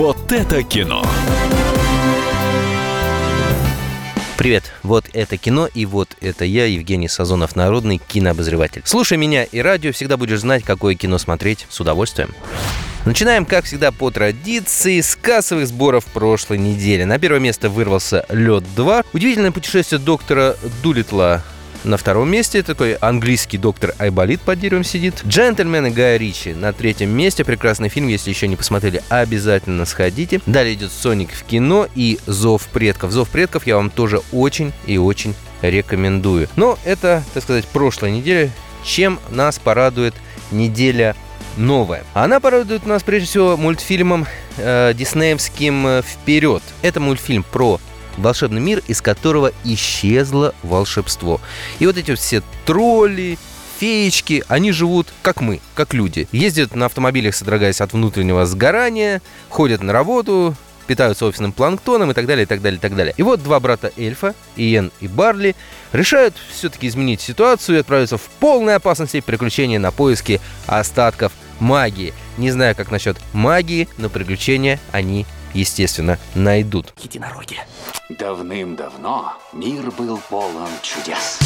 Вот это кино. Привет, вот это кино и вот это я, Евгений Сазонов, народный кинообозреватель. Слушай меня и радио, всегда будешь знать, какое кино смотреть с удовольствием. Начинаем, как всегда, по традиции, с кассовых сборов прошлой недели. На первое место вырвался «Лед 2». Удивительное путешествие доктора Дулитла на втором месте такой английский доктор Айболит под деревом сидит. «Джентльмены» Гая Ричи на третьем месте. Прекрасный фильм, если еще не посмотрели, обязательно сходите. Далее идет «Соник в кино» и «Зов предков». «Зов предков» я вам тоже очень и очень рекомендую. Но это, так сказать, прошлая неделя. Чем нас порадует неделя новая. Она порадует нас прежде всего мультфильмом э, диснеевским э, «Вперед». Это мультфильм про волшебный мир, из которого исчезло волшебство. И вот эти все тролли, феечки, они живут как мы, как люди. Ездят на автомобилях, содрогаясь от внутреннего сгорания, ходят на работу, питаются офисным планктоном и так далее, и так далее, и так далее. И вот два брата эльфа, Иен и Барли, решают все-таки изменить ситуацию и отправиться в полной опасности приключения на поиски остатков магии. Не знаю, как насчет магии, но приключения они, естественно, найдут. Единороги. Давным-давно мир был полон чудес.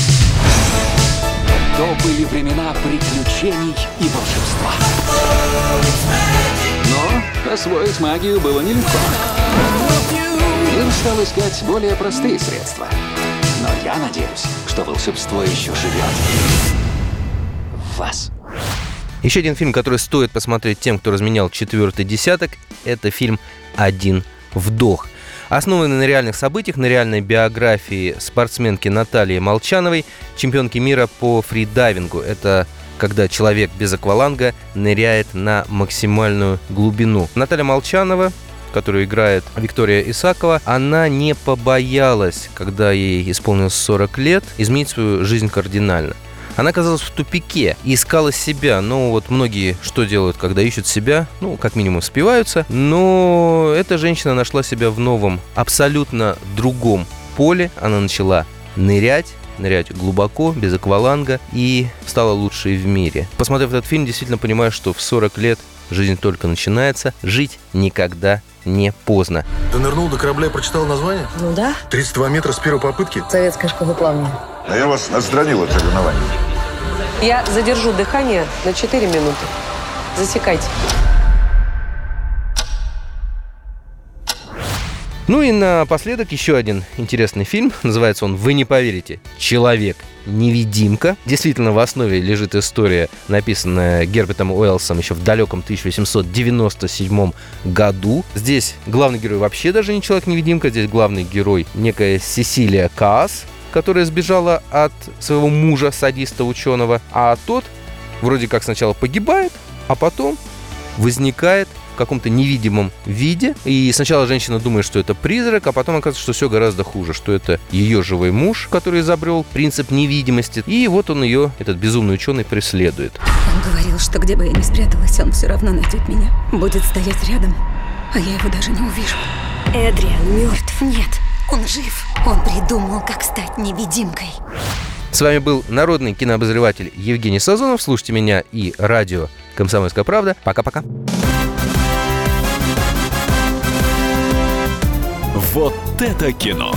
То были времена приключений и волшебства. Но освоить магию было нелегко. Мир стал искать более простые средства. Но я надеюсь, что волшебство еще живет в вас. Еще один фильм, который стоит посмотреть тем, кто разменял четвертый десяток, это фильм «Один вдох». Основанный на реальных событиях, на реальной биографии спортсменки Натальи Молчановой, чемпионки мира по фридайвингу. Это когда человек без акваланга ныряет на максимальную глубину. Наталья Молчанова которую играет Виктория Исакова, она не побоялась, когда ей исполнилось 40 лет, изменить свою жизнь кардинально. Она оказалась в тупике и искала себя. Ну, вот многие что делают, когда ищут себя? Ну, как минимум, спиваются. Но эта женщина нашла себя в новом, абсолютно другом поле. Она начала нырять, нырять глубоко, без акваланга и стала лучшей в мире. Посмотрев этот фильм, действительно понимаю, что в 40 лет жизнь только начинается, жить никогда не поздно. Ты нырнул до корабля и прочитал название? Ну да. 32 метра с первой попытки? Советская школа плавания. А я вас отстранил от соревнований. Я задержу дыхание на 4 минуты. Засекайте. Ну и напоследок еще один интересный фильм. Называется он «Вы не поверите. Человек невидимка. Действительно, в основе лежит история, написанная Гербертом Уэллсом еще в далеком 1897 году. Здесь главный герой вообще даже не человек-невидимка, здесь главный герой некая Сесилия Каас, которая сбежала от своего мужа, садиста-ученого, а тот вроде как сначала погибает, а потом возникает в каком-то невидимом виде. И сначала женщина думает, что это призрак, а потом оказывается, что все гораздо хуже, что это ее живой муж, который изобрел принцип невидимости. И вот он ее, этот безумный ученый, преследует. Он говорил, что где бы я ни спряталась, он все равно найдет меня. Будет стоять рядом, а я его даже не увижу. Эдриан мертв. Нет, он жив. Он придумал, как стать невидимкой. С вами был народный кинообозреватель Евгений Сазонов. Слушайте меня и радио «Комсомольская правда». Пока-пока. Вот это кино!